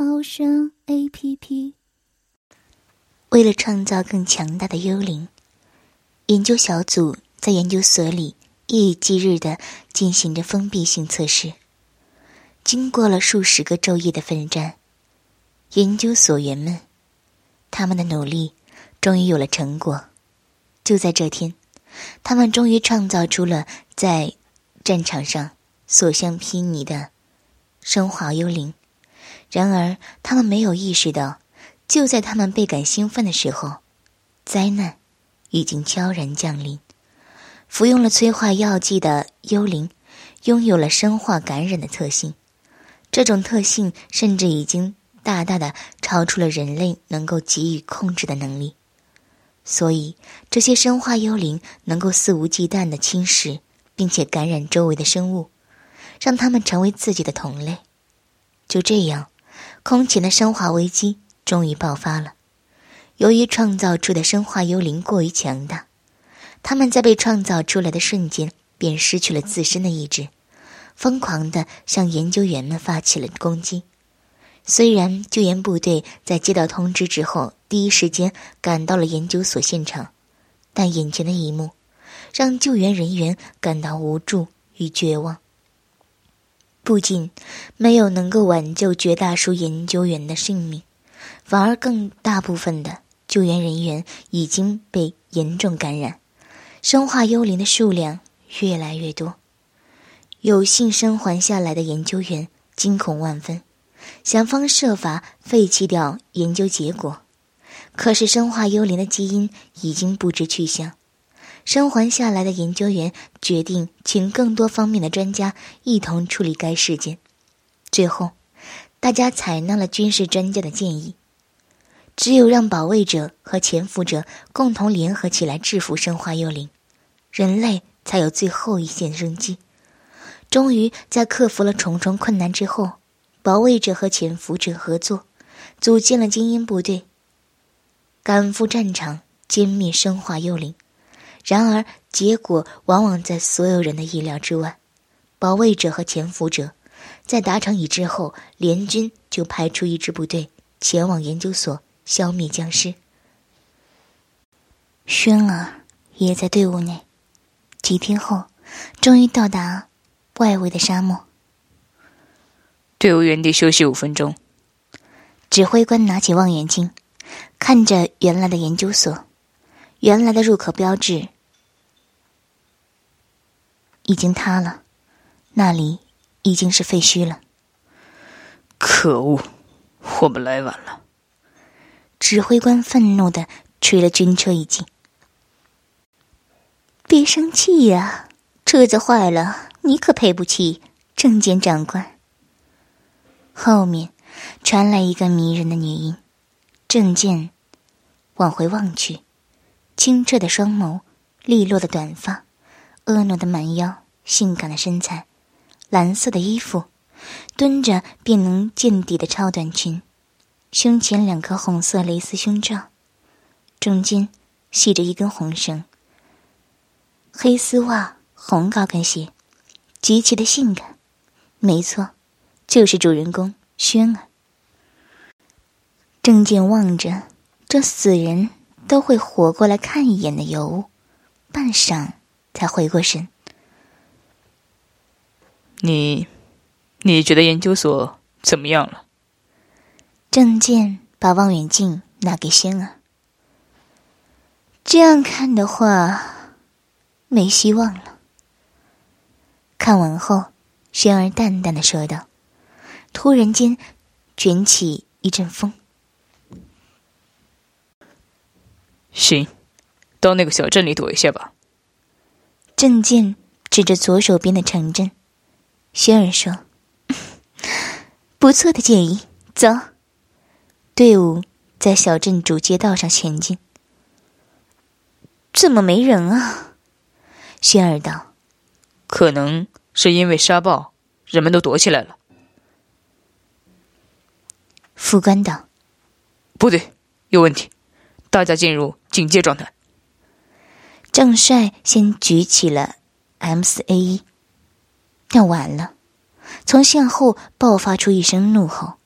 猫声 A P P。为了创造更强大的幽灵，研究小组在研究所里夜以继日的进行着封闭性测试。经过了数十个昼夜的奋战，研究所员们，他们的努力终于有了成果。就在这天，他们终于创造出了在战场上。所向披靡的升华幽灵，然而他们没有意识到，就在他们倍感兴奋的时候，灾难已经悄然降临。服用了催化药剂的幽灵，拥有了生化感染的特性，这种特性甚至已经大大的超出了人类能够给予控制的能力。所以，这些生化幽灵能够肆无忌惮的侵蚀，并且感染周围的生物。让他们成为自己的同类，就这样，空前的生化危机终于爆发了。由于创造出的生化幽灵过于强大，他们在被创造出来的瞬间便失去了自身的意志，疯狂地向研究员们发起了攻击。虽然救援部队在接到通知之后第一时间赶到了研究所现场，但眼前的一幕让救援人员感到无助与绝望。不仅没有能够挽救绝大数研究员的性命，反而更大部分的救援人员已经被严重感染，生化幽灵的数量越来越多。有幸生还下来的研究员惊恐万分，想方设法废弃掉研究结果，可是生化幽灵的基因已经不知去向。生还下来的研究员决定请更多方面的专家一同处理该事件。最后，大家采纳了军事专家的建议，只有让保卫者和潜伏者共同联合起来制服生化幽灵，人类才有最后一线生机。终于，在克服了重重困难之后，保卫者和潜伏者合作，组建了精英部队，赶赴战场歼灭生化幽灵。然而，结果往往在所有人的意料之外。保卫者和潜伏者在达成一致后，联军就派出一支部队前往研究所消灭僵尸。轩儿也在队伍内。几天后，终于到达外围的沙漠。队伍原地休息五分钟。指挥官拿起望远镜，看着原来的研究所，原来的入口标志。已经塌了，那里已经是废墟了。可恶，我们来晚了。指挥官愤怒的捶了军车一记。别生气呀，车子坏了，你可赔不起。证件长官。后面传来一个迷人的女音。郑健往回望去，清澈的双眸，利落的短发。婀娜的蛮腰，性感的身材，蓝色的衣服，蹲着便能见底的超短裙，胸前两颗红色蕾丝胸罩，中间系着一根红绳。黑丝袜，红高跟鞋，极其的性感。没错，就是主人公轩儿。郑健望着这死人都会活过来看一眼的尤物，半晌。才回过神。你，你觉得研究所怎么样了？郑健把望远镜拿给仙儿。这样看的话，没希望了。看完后，轩儿淡淡的说道，突然间卷起一阵风。行，到那个小镇里躲一下吧。郑健指着左手边的城镇，轩儿说：“ 不错的建议，走。”队伍在小镇主街道上前进。怎么没人啊？轩儿道：“可能是因为沙暴，人们都躲起来了。”副官道：“不对，有问题，大家进入警戒状态。”郑帅先举起了 M 四 A 一，但晚了，从向后爆发出一声怒吼，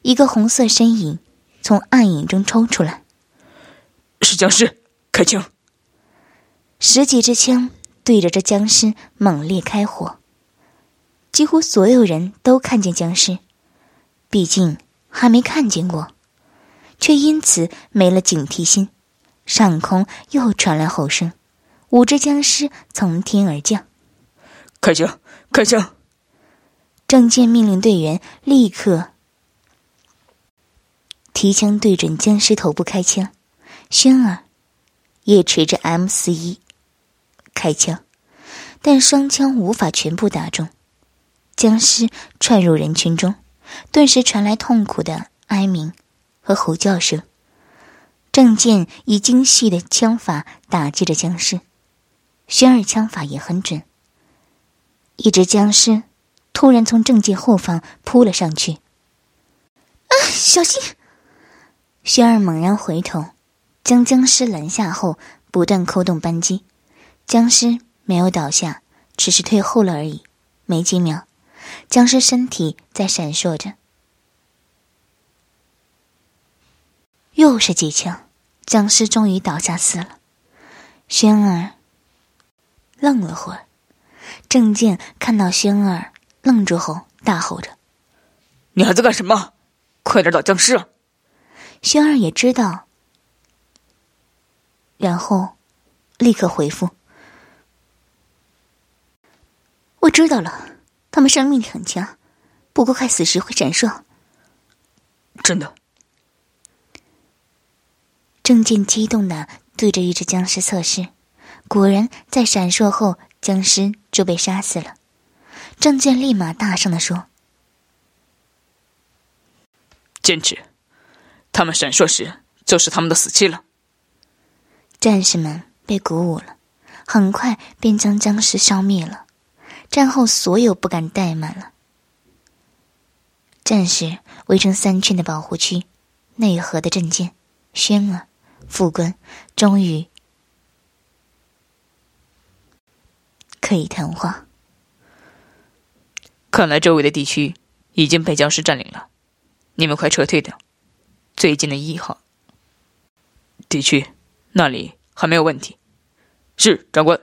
一个红色身影从暗影中冲出来，是僵尸，开枪！十几支枪对着这僵尸猛烈开火，几乎所有人都看见僵尸，毕竟还没看见过，却因此没了警惕心。上空又传来吼声。五只僵尸从天而降，开枪！开枪！郑健命令队员立刻提枪对准僵尸头部开枪。轩儿也持着 M 四一开枪，但双枪无法全部打中。僵尸窜入人群中，顿时传来痛苦的哀鸣和吼叫声。郑健以精细的枪法打击着僵尸。轩儿枪法也很准。一只僵尸突然从正界后方扑了上去，啊！小心！轩儿猛然回头，将僵尸拦下后，不断扣动扳机。僵尸没有倒下，只是退后了而已。没几秒，僵尸身体在闪烁着。又是几枪，僵尸终于倒下死了。轩儿。愣了会儿，郑健看到轩儿愣住后，大吼着：“你还在干什么？快点打僵尸！”轩儿也知道，然后立刻回复：“我知道了，他们生命力很强，不过快死时会闪烁。”真的。郑健激动的对着一只僵尸测试。果然，在闪烁后，僵尸就被杀死了。郑健立马大声的说：“坚持，他们闪烁时就是他们的死期了。”战士们被鼓舞了，很快便将僵尸消灭了。战后，所有不敢怠慢了。战士围成三圈的保护区，内核的郑健、轩儿、副官终于。可以谈话。看来周围的地区已经被僵尸占领了，你们快撤退掉。最近的一号地区，那里还没有问题。是长官，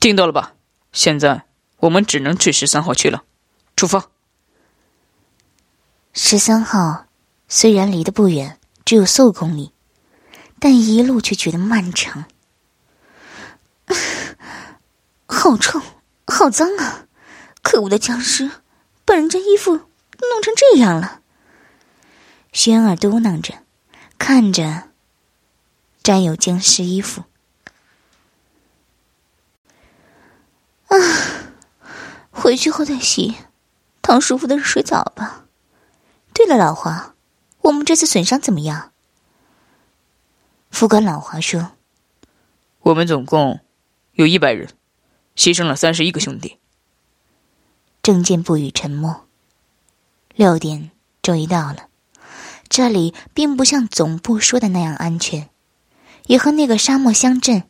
听到了吧？现在我们只能去十三号区了。出发。十三号虽然离得不远，只有四公里。但一路却觉得漫长，好臭，好脏啊！可恶的僵尸，把人家衣服弄成这样了。轩儿嘟囔着，看着沾有僵尸衣服。啊，回去后再洗，烫舒服的热水澡吧。对了，老黄，我们这次损伤怎么样？副官老华说：“我们总共有一百人，牺牲了三十一个兄弟。”郑健不语，沉默。六点终于到了，这里并不像总部说的那样安全，也和那个沙漠乡镇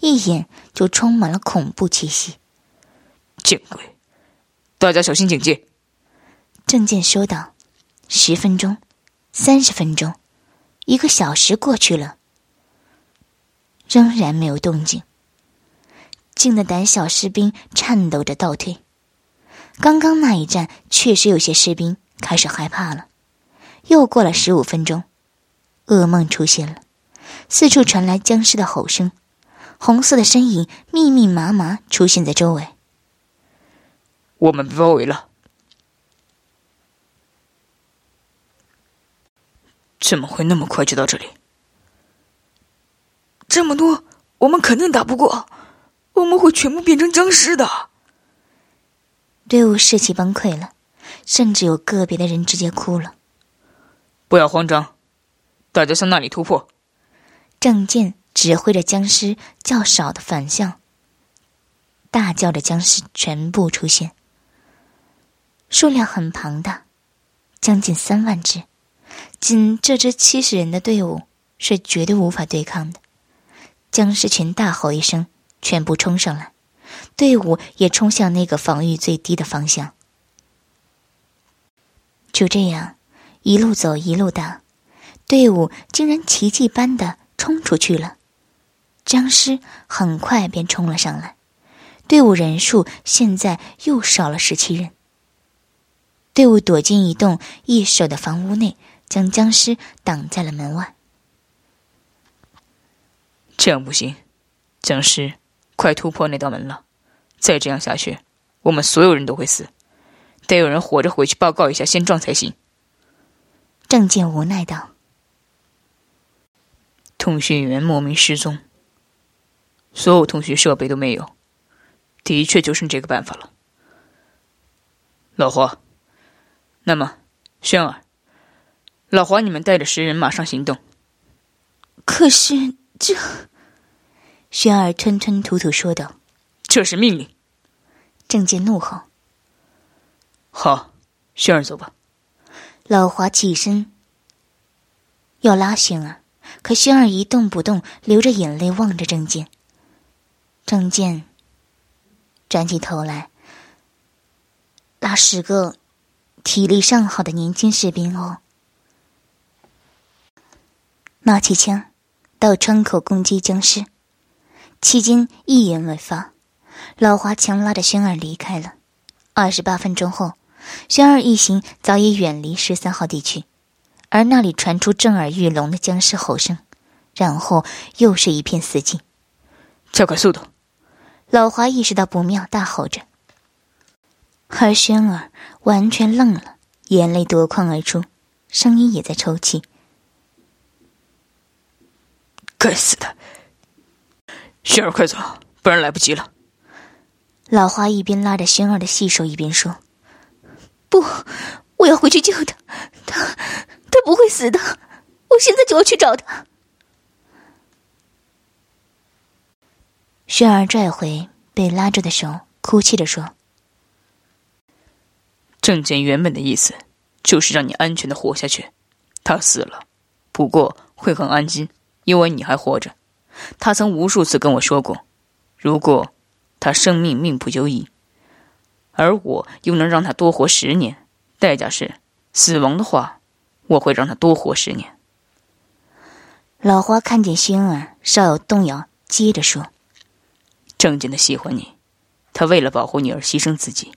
一眼就充满了恐怖气息。见鬼！大家小心警戒。郑健说道：“十分钟，三十分钟，一个小时过去了。”仍然没有动静，静的胆小士兵颤抖着倒退。刚刚那一战确实有些士兵开始害怕了。又过了十五分钟，噩梦出现了，四处传来僵尸的吼声，红色的身影密密麻麻出现在周围。我们被包围了，怎么会那么快就到这里？这么多，我们肯定打不过，我们会全部变成僵尸的。队伍士气崩溃了，甚至有个别的人直接哭了。不要慌张，大家向那里突破。郑健指挥着僵尸较少的反向，大叫着僵尸全部出现，数量很庞大，将近三万只。仅这支七十人的队伍是绝对无法对抗的。僵尸群大吼一声，全部冲上来，队伍也冲向那个防御最低的方向。就这样，一路走一路打，队伍竟然奇迹般的冲出去了。僵尸很快便冲了上来，队伍人数现在又少了十七人。队伍躲进一栋易守的房屋内，将僵尸挡在了门外。这样不行，僵尸快突破那道门了！再这样下去，我们所有人都会死。得有人活着回去报告一下现状才行。郑健无奈道：“通讯员莫名失踪，所有通讯设备都没有，的确就剩这个办法了。”老黄，那么轩儿，老黄，你们带着十人马上行动。可是这，轩儿吞吞吐吐说道：“这是命令。”郑健怒吼。好，轩儿走吧。老华起身要拉轩儿，可轩儿一动不动，流着眼泪望着郑健。郑健转起头来，拉十个体力尚好的年轻士兵哦，拿起枪到窗口攻击僵尸。期间一言未发，老华强拉着轩儿离开了。二十八分钟后。轩儿一行早已远离十三号地区，而那里传出震耳欲聋的僵尸吼声，然后又是一片死寂。加快速度！老华意识到不妙，大吼着。而轩儿完全愣了，眼泪夺眶而出，声音也在抽泣。该死的！轩儿，快走，不然来不及了。老花一边拉着轩儿的细手，一边说。不，我要回去救他，他他不会死的，我现在就要去找他。轩儿拽回被拉着的手，哭泣着说：“郑简原本的意思就是让你安全的活下去，他死了，不过会很安心，因为你还活着。他曾无数次跟我说过，如果他生命命不久矣。”而我又能让他多活十年，代价是死亡的话，我会让他多活十年。老花看见星儿稍有动摇，接着说：“郑健的喜欢你，他为了保护你而牺牲自己。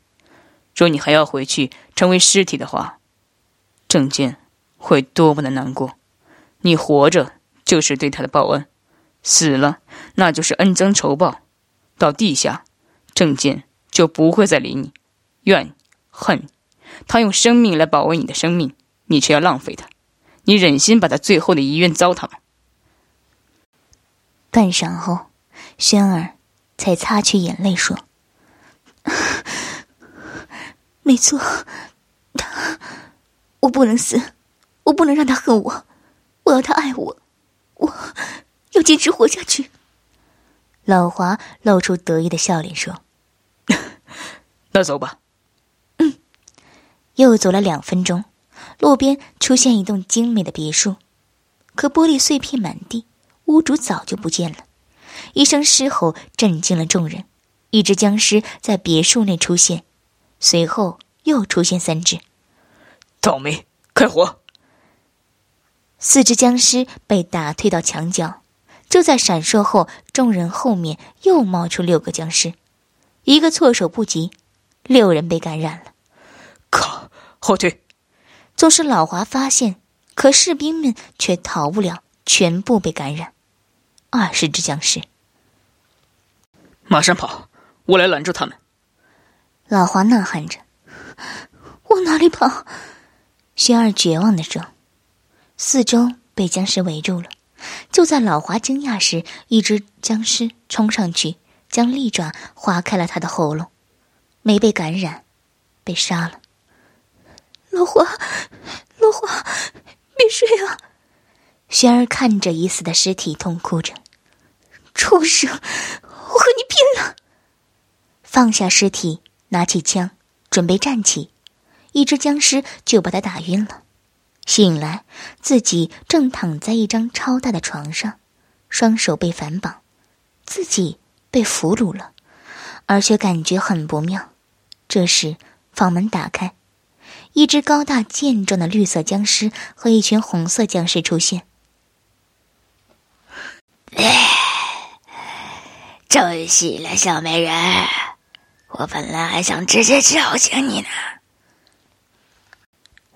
若你还要回去成为尸体的话，郑健会多么的难过。你活着就是对他的报恩，死了那就是恩将仇报。到地下，郑健。”就不会再理你，怨恨，他用生命来保卫你的生命，你却要浪费他，你忍心把他最后的遗愿糟蹋吗？半晌后，轩儿才擦去眼泪说：“ 没错，他，我不能死，我不能让他恨我，我要他爱我，我要坚持活下去。”老华露出得意的笑脸说。那走吧。嗯，又走了两分钟，路边出现一栋精美的别墅，可玻璃碎片满地，屋主早就不见了。一声狮吼震惊了众人，一只僵尸在别墅内出现，随后又出现三只。倒霉，开火！四只僵尸被打退到墙角，就在闪烁后，众人后面又冒出六个僵尸，一个措手不及。六人被感染了，靠！后退！纵使老华发现，可士兵们却逃不了，全部被感染。二十只僵尸，马上跑！我来拦住他们！老华呐喊着：“往哪里跑？”轩儿绝望的说：“四周被僵尸围住了。”就在老华惊讶时，一只僵尸冲上去，将利爪划开了他的喉咙。没被感染，被杀了。老华，老华，别睡啊！轩儿看着已死的尸体，痛哭着：“畜生，我和你拼了！”放下尸体，拿起枪，准备站起，一只僵尸就把他打晕了。醒来，自己正躺在一张超大的床上，双手被反绑，自己被俘虏了，而且感觉很不妙。这时，房门打开，一只高大健壮的绿色僵尸和一群红色僵尸出现。终于醒了，小美人。我本来还想直接叫醒你呢。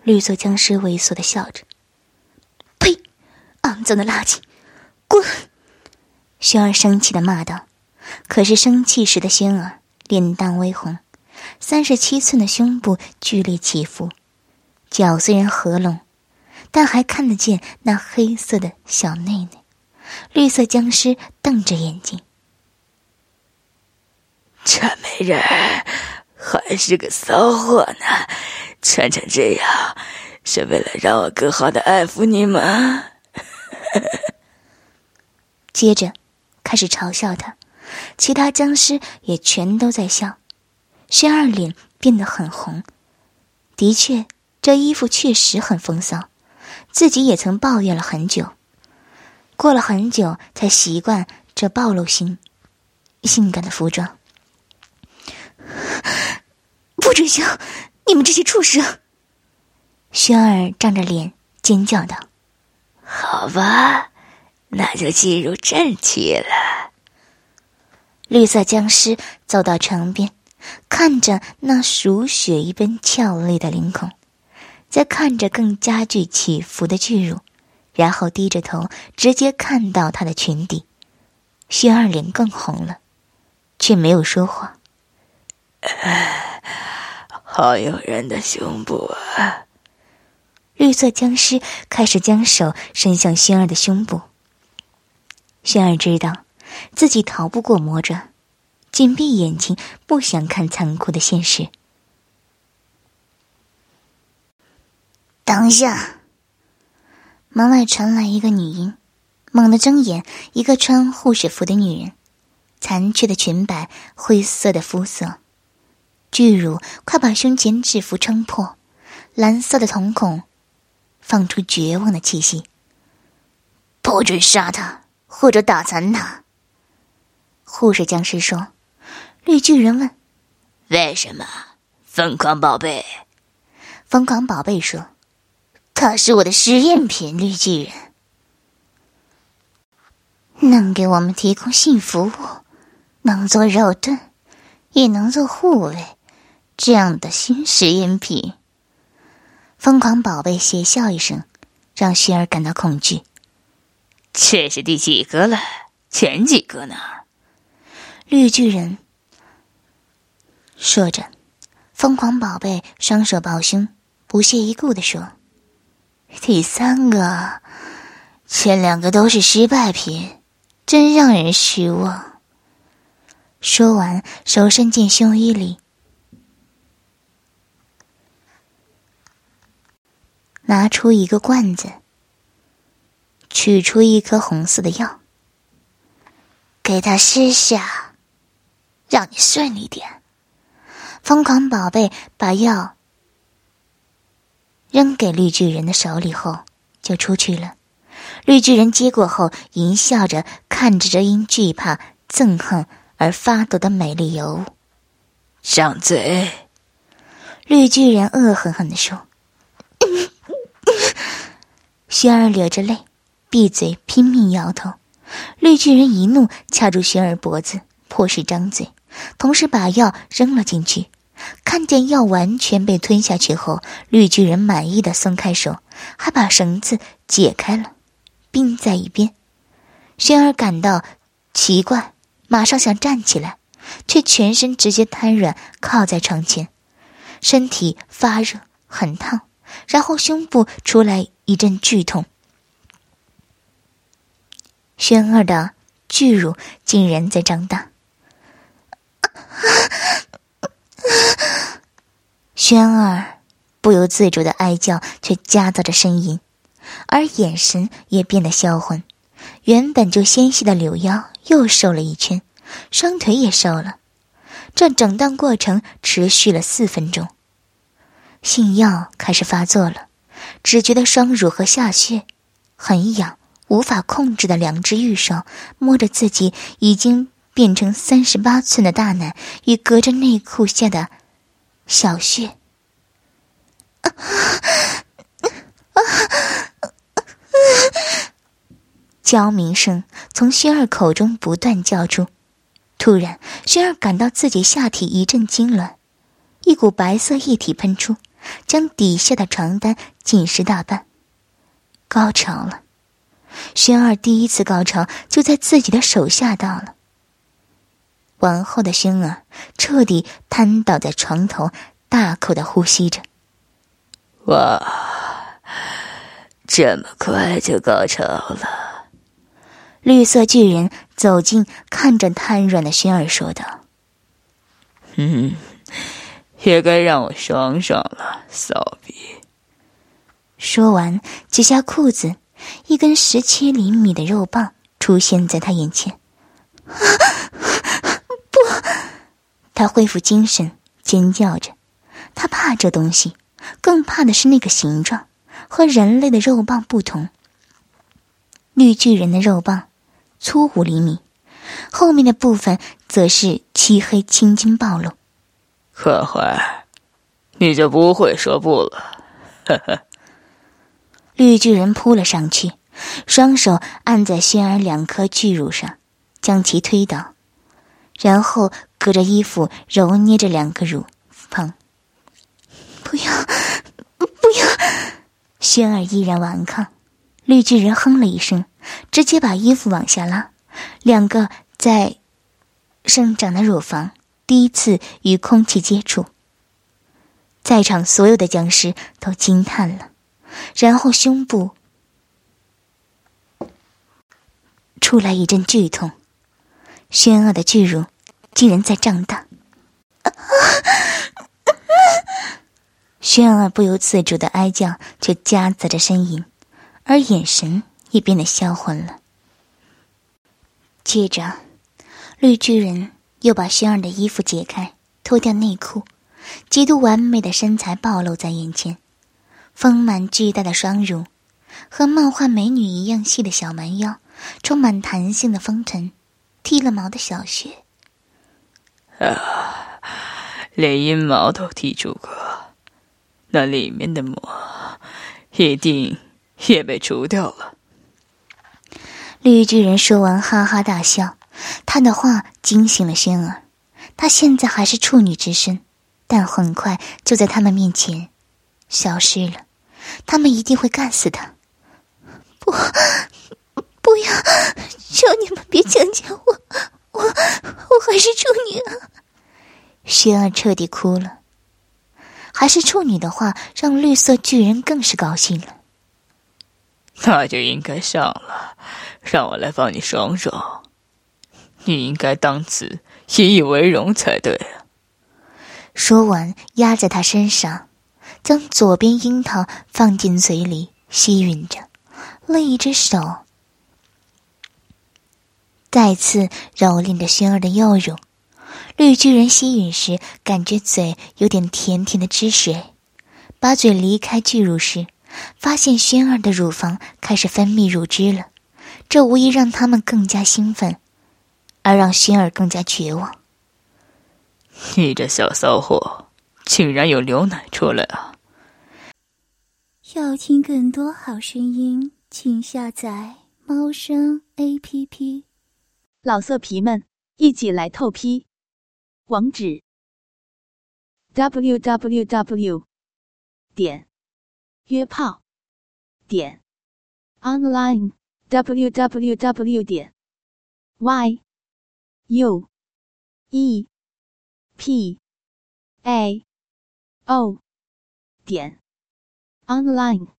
绿色僵尸猥琐的笑着：“呸！肮脏的垃圾，滚！”轩儿生气的骂道。可是生气时的轩儿脸蛋微红，三十七寸的胸部剧烈起伏，脚虽然合拢，但还看得见那黑色的小内内。绿色僵尸瞪着眼睛：“这美人还是个骚货呢。”穿成这样，是为了让我更好的爱抚你吗？接着，开始嘲笑他，其他僵尸也全都在笑。轩儿脸变得很红，的确，这衣服确实很风骚，自己也曾抱怨了很久，过了很久才习惯这暴露性、性感的服装。不准笑！你们这些畜生！轩儿张着脸尖叫道：“好吧，那就进入正题了。”绿色僵尸走到床边，看着那如雪一般俏丽的领口，再看着更加剧起伏的巨乳，然后低着头，直接看到她的裙底。轩儿脸更红了，却没有说话。好诱人的胸部啊！绿色僵尸开始将手伸向轩儿的胸部。轩儿知道自己逃不过魔爪，紧闭眼睛，不想看残酷的现实。等一下，门外传来一个女音，猛地睁眼，一个穿护士服的女人，残缺的裙摆，灰色的肤色。巨乳快把胸前制服撑破，蓝色的瞳孔放出绝望的气息。不准杀他，或者打残他。护士僵尸说。绿巨人问：“为什么？”疯狂宝贝。疯狂宝贝说：“他是我的实验品，绿巨人，能给我们提供性服务，能做肉盾，也能做护卫。”这样的新实验品，疯狂宝贝邪笑一声，让轩儿感到恐惧。这是第几个了？前几个呢？绿巨人说着，疯狂宝贝双手抱胸，不屑一顾的说：“第三个，前两个都是失败品，真让人失望。”说完，手伸进胸衣里。拿出一个罐子，取出一颗红色的药，给他施下，让你顺利点。疯狂宝贝把药扔给绿巨人的手里后，就出去了。绿巨人接过后，淫笑着看着这因惧怕、憎恨而发抖的美丽尤物，张嘴。绿巨人恶狠狠地说。轩儿流着泪，闭嘴，拼命摇头。绿巨人一怒，掐住轩儿脖子，迫使张嘴，同时把药扔了进去。看见药完全被吞下去后，绿巨人满意的松开手，还把绳子解开了，并在一边。轩儿感到奇怪，马上想站起来，却全身直接瘫软，靠在床前，身体发热，很烫。然后胸部出来一阵剧痛，轩儿的巨乳竟然在长大。轩儿不由自主的哀叫，却夹杂着呻吟，而眼神也变得销魂。原本就纤细的柳腰又瘦了一圈，双腿也瘦了。这整段过程持续了四分钟。性药开始发作了，只觉得双乳和下穴很痒，无法控制的两只玉手摸着自己已经变成三十八寸的大奶与隔着内裤下的小穴。娇鸣声从轩儿口中不断叫出，突然，轩儿感到自己下体一阵痉挛，一股白色液体喷出，将底下的床单浸湿大半。高潮了，轩儿第一次高潮就在自己的手下到了。完后的轩儿彻底瘫倒在床头，大口的呼吸着。哇，这么快就高潮了！绿色巨人走近，看着瘫软的轩儿说道：“嗯，也该让我爽爽了，骚逼。”说完，解下裤子，一根十七厘米的肉棒出现在他眼前。不！他恢复精神，尖叫着，他怕这东西。更怕的是那个形状，和人类的肉棒不同。绿巨人的肉棒粗五厘米，后面的部分则是漆黑青筋暴露。可坏，你就不会说不了？呵呵。绿巨人扑了上去，双手按在轩儿两颗巨乳上，将其推倒，然后隔着衣服揉捏着两个乳房。不要，不要！轩儿依然顽抗。绿巨人哼了一声，直接把衣服往下拉，两个在生长的乳房第一次与空气接触。在场所有的僵尸都惊叹了，然后胸部出来一阵剧痛，轩儿的巨乳竟然在胀大。轩儿不由自主的哀叫，却夹杂着呻吟，而眼神也变得销魂了。接着，绿巨人又把轩儿的衣服解开，脱掉内裤，极度完美的身材暴露在眼前，丰满巨大的双乳，和漫画美女一样细的小蛮腰，充满弹性的风尘，剃了毛的小穴，啊，连阴毛都剃除过。那里面的膜一定也被除掉了。绿巨人说完，哈哈大笑。他的话惊醒了轩儿。他现在还是处女之身，但很快就在他们面前消失了。他们一定会干死他！不，不要！求你们别强奸我！我我还是处女啊！轩儿彻底哭了。还是处女的话，让绿色巨人更是高兴了。那就应该上了，让我来帮你爽爽。你应该当此引以为荣才对！说完，压在他身上，将左边樱桃放进嘴里吸吮着，另一只手再次蹂躏着薰儿的右乳。绿巨人吸吮时，感觉嘴有点甜甜的汁水，把嘴离开巨乳时，发现轩儿的乳房开始分泌乳汁了，这无疑让他们更加兴奋，而让轩儿更加绝望。你这小骚货，竟然有牛奶出来啊！要听更多好声音，请下载猫声 A P P。老色皮们，一起来透批！网址：w w w 点约炮点 online w w w 点 y u e. P. A. O. 点。Online。